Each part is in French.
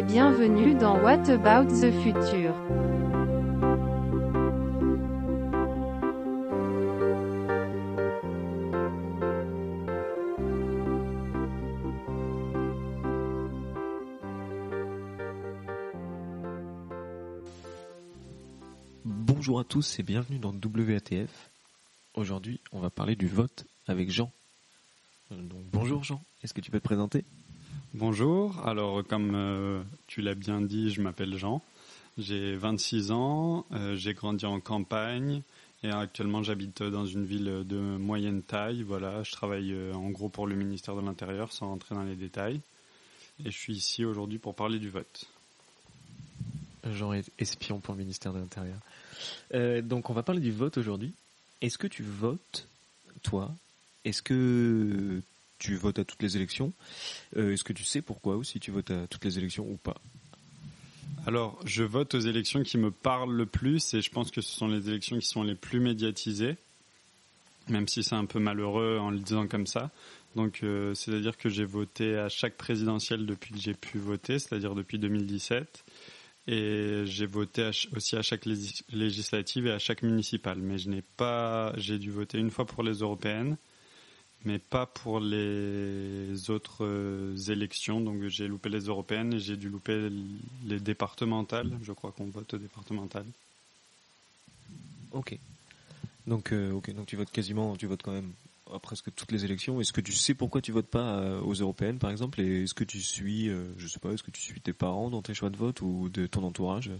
et bienvenue dans What About the Future. Bonjour à tous et bienvenue dans WATF. Aujourd'hui, on va parler du vote avec Jean. Euh, bonjour Jean, est-ce que tu peux te présenter? Bonjour, alors comme euh, tu l'as bien dit, je m'appelle Jean, j'ai 26 ans, euh, j'ai grandi en campagne et actuellement j'habite dans une ville de moyenne taille. Voilà, je travaille euh, en gros pour le ministère de l'Intérieur sans rentrer dans les détails et je suis ici aujourd'hui pour parler du vote. Jean est espion pour le ministère de l'Intérieur. Donc on va parler du vote aujourd'hui. Est-ce que tu votes, toi? Est-ce que tu votes à toutes les élections Euh, Est-ce que tu sais pourquoi aussi tu votes à toutes les élections ou pas? Alors, je vote aux élections qui me parlent le plus et je pense que ce sont les élections qui sont les plus médiatisées, même si c'est un peu malheureux en le disant comme ça. Donc, euh, c'est-à-dire que j'ai voté à chaque présidentielle depuis que j'ai pu voter, c'est-à-dire depuis 2017. Et j'ai voté aussi à chaque légis- législative et à chaque municipale. Mais je n'ai pas, j'ai dû voter une fois pour les européennes, mais pas pour les autres euh, élections. Donc j'ai loupé les européennes et j'ai dû louper les départementales. Je crois qu'on vote aux départementales. Ok. Donc, euh, ok, donc tu votes quasiment, tu votes quand même à presque toutes les élections. Est-ce que tu sais pourquoi tu votes pas euh, aux européennes, par exemple? Et est-ce que tu suis, euh, je sais pas, est-ce que tu suis tes parents dans tes choix de vote ou de ton entourage?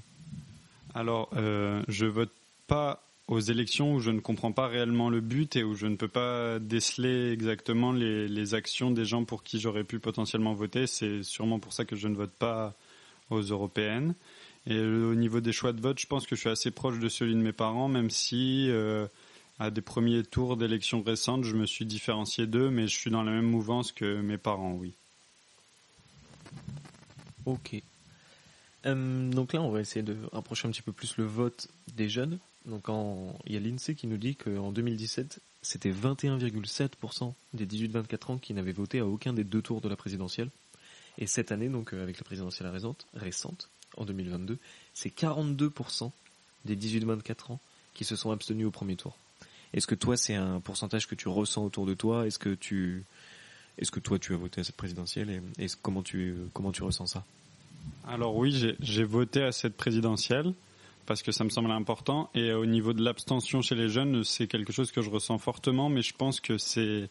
Alors, euh, je vote pas aux élections où je ne comprends pas réellement le but et où je ne peux pas déceler exactement les, actions des gens pour qui j'aurais pu potentiellement voter. C'est sûrement pour ça que je ne vote pas aux européennes. Et euh, au niveau des choix de vote, je pense que je suis assez proche de celui de mes parents, même si euh, à des premiers tours d'élections récentes, je me suis différencié d'eux, mais je suis dans la même mouvance que mes parents, oui. Ok. Euh, donc là, on va essayer de rapprocher un petit peu plus le vote des jeunes. Donc il y a l'INSEE qui nous dit qu'en 2017, c'était 21,7% des 18-24 ans qui n'avaient voté à aucun des deux tours de la présidentielle. Et cette année, donc euh, avec la présidentielle récente, en 2022, c'est 42% des 18-24 ans qui se sont abstenus au premier tour. Est-ce que toi, c'est un pourcentage que tu ressens autour de toi? Est-ce que tu, est-ce que toi, tu as voté à cette présidentielle? Et, et comment tu, comment tu ressens ça? Alors oui, j'ai voté à cette présidentielle parce que ça me semble important. Et au niveau de l'abstention chez les jeunes, c'est quelque chose que je ressens fortement, mais je pense que c'est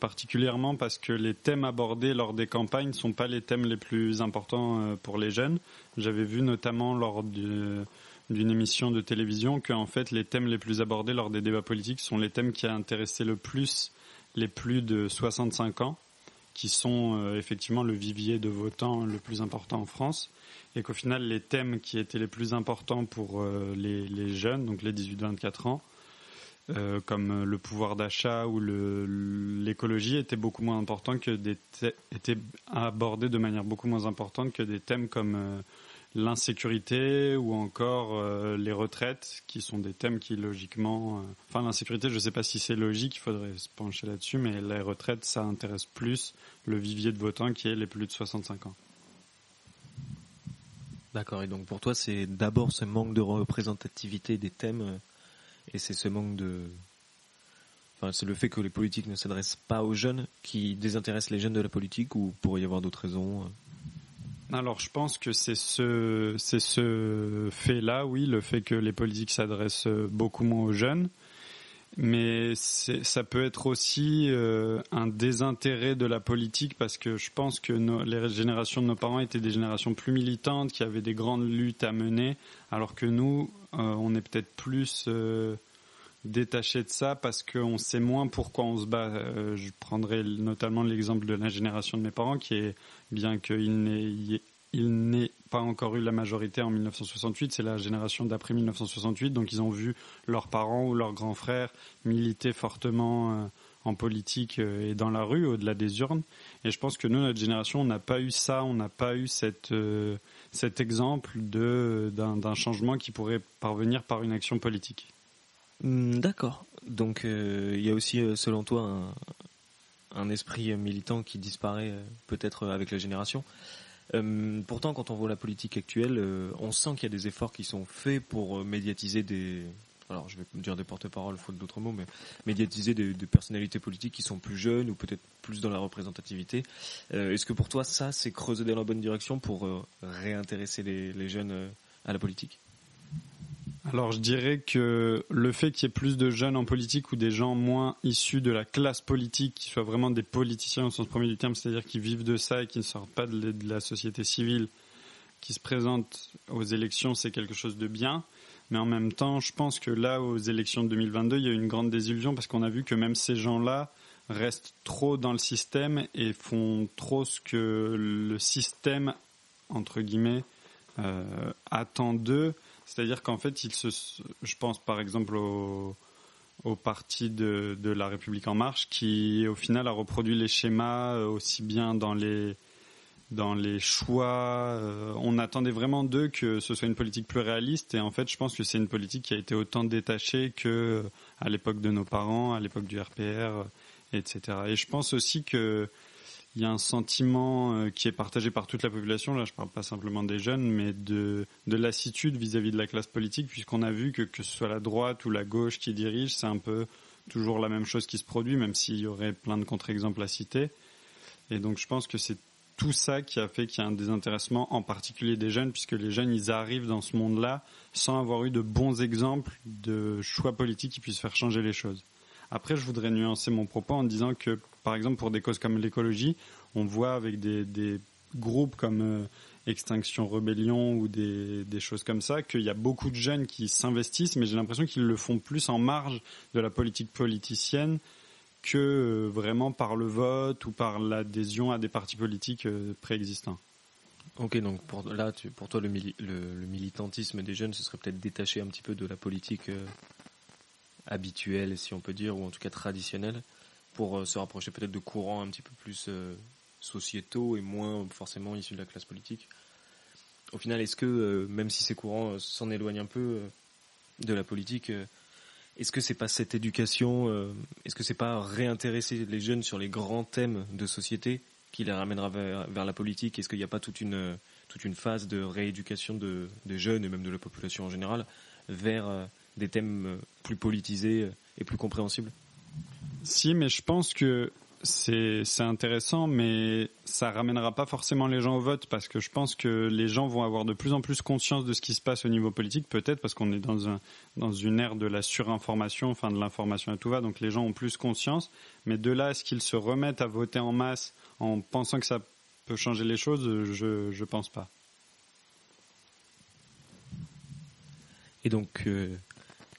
particulièrement parce que les thèmes abordés lors des campagnes sont pas les thèmes les plus importants euh, pour les jeunes. J'avais vu notamment lors du- d'une émission de télévision que en fait les thèmes les plus abordés lors des débats politiques sont les thèmes qui a intéressé le plus les plus de 65 ans qui sont euh, effectivement le vivier de votants le plus important en France, et qu'au final les thèmes qui étaient les plus importants pour euh, les, jeunes, donc les 18-24 ans, euh, comme euh, le pouvoir d'achat ou l'écologie, étaient beaucoup moins importants que des étaient abordés de manière beaucoup moins importante que des thèmes comme euh, l'insécurité ou encore euh, les retraites, qui sont des thèmes qui logiquement, euh, enfin l'insécurité, je ne sais pas si c'est logique, il faudrait se pencher là-dessus, mais les retraites, ça intéresse plus le vivier de votants qui est les plus de 65 ans. D'accord, et donc pour toi, c'est d'abord ce manque de représentativité des thèmes, euh, et c'est ce manque de... Enfin, c'est le fait que les politiques ne s'adressent pas aux jeunes qui désintéressent les jeunes de la politique, ou pourrait y avoir d'autres raisons Alors, je pense que c'est ce, c'est ce fait-là, oui, le fait que les politiques s'adressent beaucoup moins aux jeunes. Mais ça peut être aussi euh, un désintérêt de la politique parce que je pense que les générations de nos parents étaient des générations plus militantes, qui avaient des grandes luttes à mener, alors que nous, euh, on est peut-être plus euh, détaché de ça parce qu'on sait moins pourquoi on se bat. Euh, je prendrai notamment l'exemple de la génération de mes parents qui est, bien qu'il n'ait pas encore eu la majorité en 1968, c'est la génération d'après 1968, donc ils ont vu leurs parents ou leurs grands frères militer fortement euh, en politique euh, et dans la rue, au-delà des urnes. Et je pense que nous, notre génération, on n'a pas eu ça, on n'a pas eu cet exemple d'un changement qui pourrait parvenir par une action politique. Hmm, D'accord. Donc euh, il y a aussi, euh, selon toi, un, esprit euh, militant qui disparaît peut-être avec la génération. Pourtant, quand on voit la politique actuelle, on sent qu'il y a des efforts qui sont faits pour médiatiser des, alors je vais dire des porte-paroles, faute d'autres mots, mais médiatiser des, personnalités politiques qui sont plus jeunes ou peut-être plus dans la représentativité. Est-ce que pour toi, ça, c'est creuser dans la bonne direction pour réintéresser les, jeunes à la politique? Alors je dirais que le fait qu'il y ait plus de jeunes en politique ou des gens moins issus de la classe politique, qui soient vraiment des politiciens au sens premier du terme, c'est-à-dire qui vivent de ça et qui ne sortent pas de la société civile, qui se présentent aux élections, c'est quelque chose de bien. Mais en même temps, je pense que là, aux élections de 2022, il y a une grande désillusion parce qu'on a vu que même ces gens-là restent trop dans le système et font trop ce que le système, entre guillemets, euh, attend d'eux. C'est-à-dire qu'en fait, ils se, je pense par exemple au, parti de, de, la République en marche qui, au final, a reproduit les schémas euh, aussi bien dans les dans les choix. Euh, on attendait vraiment d'eux que ce soit une politique plus réaliste et en fait, je pense que c'est une politique qui a été autant détachée que euh, à l'époque de nos parents, à l'époque du RPR, etc. Et je pense aussi que il y a un sentiment euh, qui est partagé par toute la population, là je parle pas simplement des jeunes, mais de, de lassitude vis-à-vis de la classe politique, puisqu'on a vu que que ce soit la droite ou la gauche qui dirige, c'est un peu toujours la même chose qui se produit, même s'il y aurait plein de contre-exemples à citer. Et donc je pense que c'est tout ça qui a fait qu'il y a un désintéressement, en particulier des jeunes, puisque les jeunes, ils arrivent dans ce monde-là sans avoir eu de bons exemples de choix politiques qui puissent faire changer les choses. Après, je voudrais nuancer mon propos en disant que, par exemple, pour des causes comme l'écologie, on voit avec des, groupes comme euh, Extinction Rebellion ou des, choses comme ça qu'il y a beaucoup de jeunes qui s'investissent, mais j'ai l'impression qu'ils le font plus en marge de la politique politicienne que euh, vraiment par le vote ou par l'adhésion à des partis politiques euh, préexistants. Ok, donc là, pour toi, le, le, militantisme des jeunes, ce serait peut-être détaché un petit peu de la politique habituelle, si on peut dire, ou en tout cas traditionnelle, pour euh, se rapprocher peut-être de courants un petit peu plus euh, sociétaux et moins forcément issus de la classe politique. Au final, est-ce que, euh, même si ces courants s'en éloignent un peu de la politique, est-ce que c'est pas cette éducation, est-ce que c'est pas réintéresser les jeunes sur les grands thèmes de société qui les ramènera vers, vers la politique? Est-ce qu'il n'y a pas toute une, toute une phase de rééducation de, des jeunes et même de la population en général vers des thèmes plus politisés et plus compréhensibles Si, mais je pense que c'est intéressant, mais ça ramènera pas forcément les gens au vote parce que je pense que les gens vont avoir de plus en plus conscience de ce qui se passe au niveau politique, peut-être parce qu'on est dans, un, dans une ère de la surinformation, enfin de l'information à tout va, donc les gens ont plus conscience. Mais de là à ce qu'ils se remettent à voter en masse en pensant que ça peut changer les choses, je je pense pas. Et donc, euh,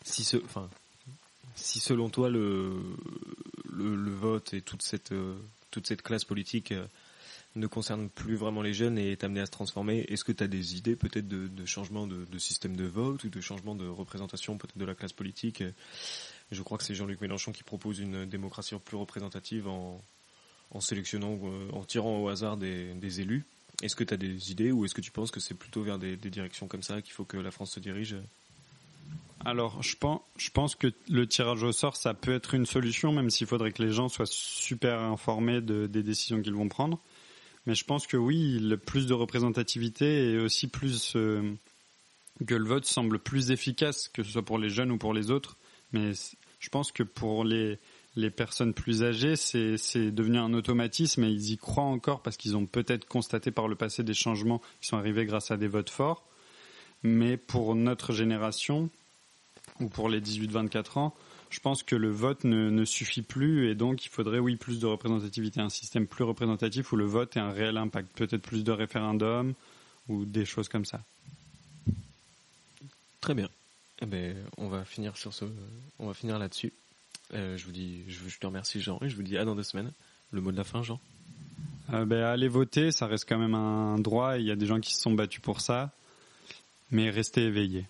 si, selon toi le, vote et toute cette, euh, classe politique euh, ne concerne plus vraiment les jeunes et est amené à se transformer, est-ce que tu as des idées peut-être de, changement de, système de vote ou de changement de représentation peut-être de la classe politique? Je crois que c'est Jean-Luc Mélenchon qui propose une démocratie plus représentative en, en sélectionnant, euh, en tirant au hasard des, élus. Est-ce que tu as des idées ou est-ce que tu penses que c'est plutôt vers des directions comme ça qu'il faut que la France se dirige? Alors, je pense, que le tirage au sort, ça peut être une solution, même s'il faudrait que les gens soient super informés de, des décisions qu'ils vont prendre. Mais je pense que oui, le plus de représentativité et aussi plus euh, que le vote semble plus efficace, que ce soit pour les jeunes ou pour les autres. Mais je pense que pour les, les personnes plus âgées, c'est devenu un automatisme et ils y croient encore parce qu'ils ont peut-être constaté par le passé des changements qui sont arrivés grâce à des votes forts. Mais pour notre génération, ou pour les 18-24 ans, je pense que le vote ne, ne, suffit plus et donc il faudrait, oui, plus de représentativité, un système plus représentatif où le vote ait un réel impact, peut-être plus de référendums ou des choses comme ça. Très bien. Eh ben, on va finir sur ce, on va finir là-dessus. Euh, je vous dis, je, je, te remercie Jean et je vous dis à dans deux semaines. Le mot de la fin, Jean. Euh, ben, allez voter, ça reste quand même un droit. Il y a des gens qui se sont battus pour ça, mais restez éveillés.